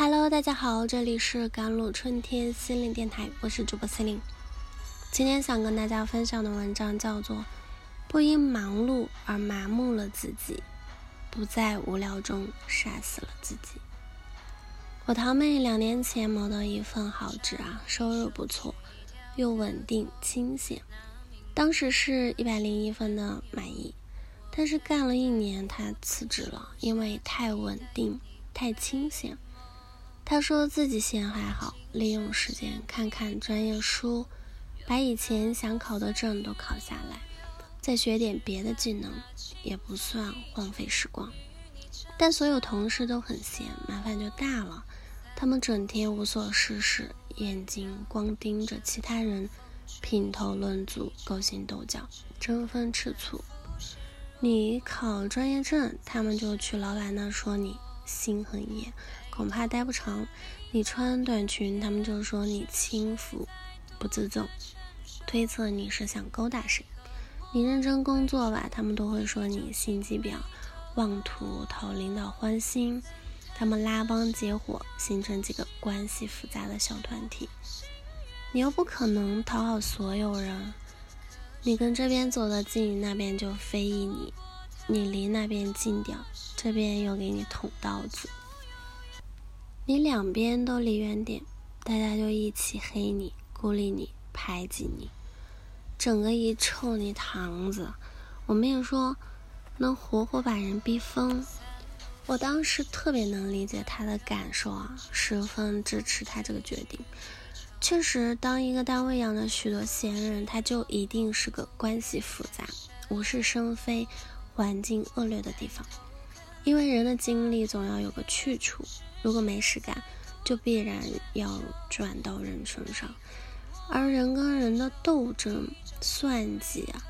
Hello，大家好，这里是甘露春天心灵电台，我是主播心灵。今天想跟大家分享的文章叫做《不因忙碌而麻木了自己，不在无聊中杀死了自己》。我堂妹两年前谋得一份好职啊，收入不错，又稳定清闲，当时是一百零一分的满意。但是干了一年，她辞职了，因为太稳定、太清闲。他说自己闲还好，利用时间看看专业书，把以前想考的证都考下来，再学点别的技能，也不算荒废时光。但所有同事都很闲，麻烦就大了。他们整天无所事事，眼睛光盯着其他人，品头论足，勾心斗角，争风吃醋。你考专业证，他们就去老板那说你心很野。恐怕待不长。你穿短裙，他们就说你轻浮不自重，推测你是想勾搭谁。你认真工作吧，他们都会说你心机婊，妄图讨领导欢心。他们拉帮结伙，形成几个关系复杂的小团体。你又不可能讨好所有人，你跟这边走得近，那边就非议你；你离那边近点，这边又给你捅刀子。你两边都离远点，大家就一起黑你、孤立你、排挤你，整个一臭泥塘子。我没有说能活活把人逼疯。我当时特别能理解他的感受啊，十分支持他这个决定。确实，当一个单位养着许多闲人，他就一定是个关系复杂、无事生非、环境恶劣的地方。因为人的精力总要有个去处。如果没事干，就必然要转到人身上，而人跟人的斗争、算计啊、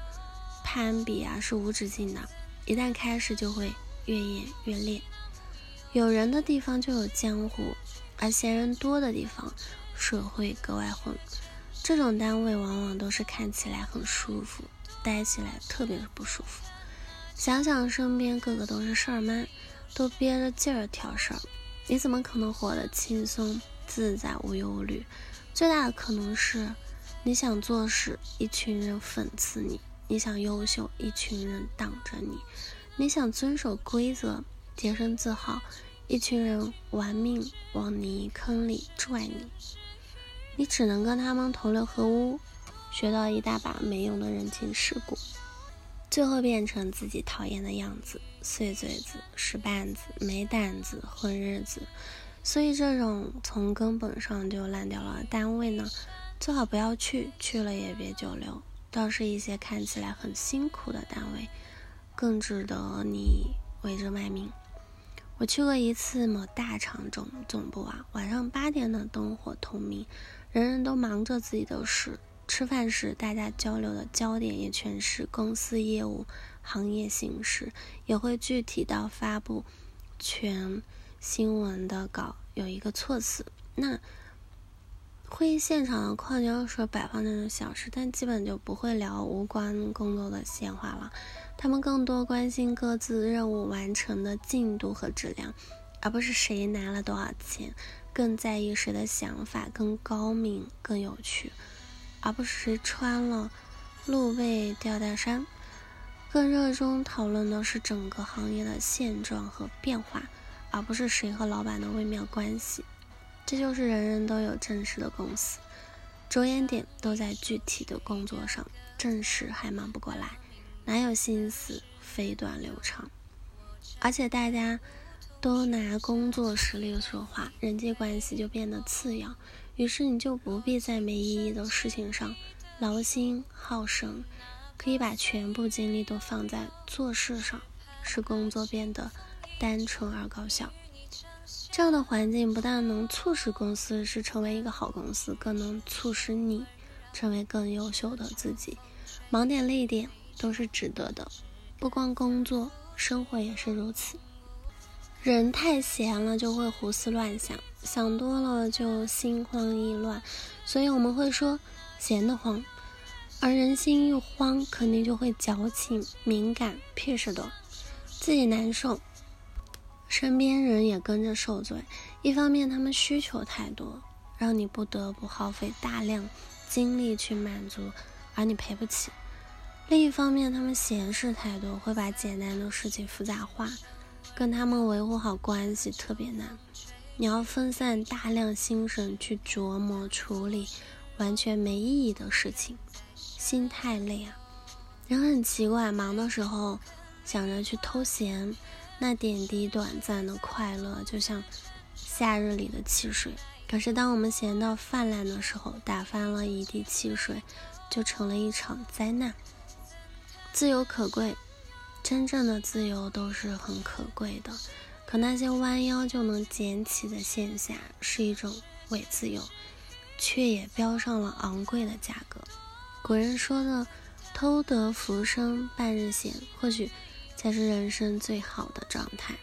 攀比啊是无止境的，一旦开始就会越演越烈。有人的地方就有江湖，而闲人多的地方，社会格外混。这种单位往往都是看起来很舒服，待起来特别不舒服。想想身边个个都是事儿妈，都憋着劲儿挑事儿。你怎么可能活得轻松自在、无忧无虑？最大的可能是，你想做事，一群人讽刺你；你想优秀，一群人挡着你；你想遵守规则、洁身自好，一群人玩命往泥坑里拽你。你只能跟他们同流合污，学到一大把没用的人情世故。最后变成自己讨厌的样子，碎嘴子、使绊子、没胆子、混日子，所以这种从根本上就烂掉了单位呢，最好不要去，去了也别久留。倒是一些看起来很辛苦的单位，更值得你为之卖命。我去过一次某大厂总总部啊，晚上八点的灯火通明，人人都忙着自己的事。吃饭时，大家交流的焦点也全是公司业务、行业形势，也会具体到发布全新闻的稿有一个措辞。那会议现场的矿泉水摆放那种小事，但基本就不会聊无关工作的闲话了。他们更多关心各自任务完成的进度和质量，而不是谁拿了多少钱，更在意谁的想法更高明、更有趣。而不是谁穿了露背吊带衫，更热衷讨论的是整个行业的现状和变化，而不是谁和老板的微妙关系。这就是人人都有正事的公司，着眼点都在具体的工作上，正事还忙不过来，哪有心思飞短流长？而且大家都拿工作实力说话，人际关系就变得次要。于是你就不必在没意义的事情上劳心耗神，可以把全部精力都放在做事上，使工作变得单纯而高效。这样的环境不但能促使公司是成为一个好公司，更能促使你成为更优秀的自己。忙点累点都是值得的，不光工作，生活也是如此。人太闲了就会胡思乱想，想多了就心慌意乱，所以我们会说闲得慌。而人心一慌，肯定就会矫情、敏感、屁事多，自己难受，身边人也跟着受罪。一方面他们需求太多，让你不得不耗费大量精力去满足，而你赔不起；另一方面他们闲事太多，会把简单的事情复杂化，跟他们维护好关系特别难。你要分散大量心神去琢磨处理完全没意义的事情，心太累啊！人很奇怪，忙的时候想着去偷闲，那点滴短暂的快乐就像夏日里的汽水；可是当我们闲到泛滥的时候，打翻了一地汽水，就成了一场灾难。自由可贵，真正的自由都是很可贵的。可那些弯腰就能捡起的线下是一种伪自由，却也标上了昂贵的价格。古人说的“偷得浮生半日闲”，或许才是人生最好的状态。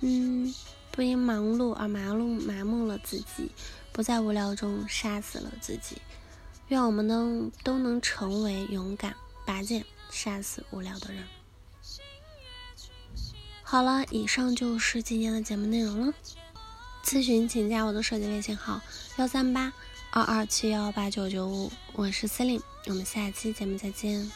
嗯，不因忙碌而麻木麻木了自己，不在无聊中杀死了自己。愿我们都都能成为勇敢拔剑杀死无聊的人。好了，以上就是今天的节目内容了。咨询请加我的手机微信号：幺三八二二七幺八九九五，我是司令，我们下期节目再见。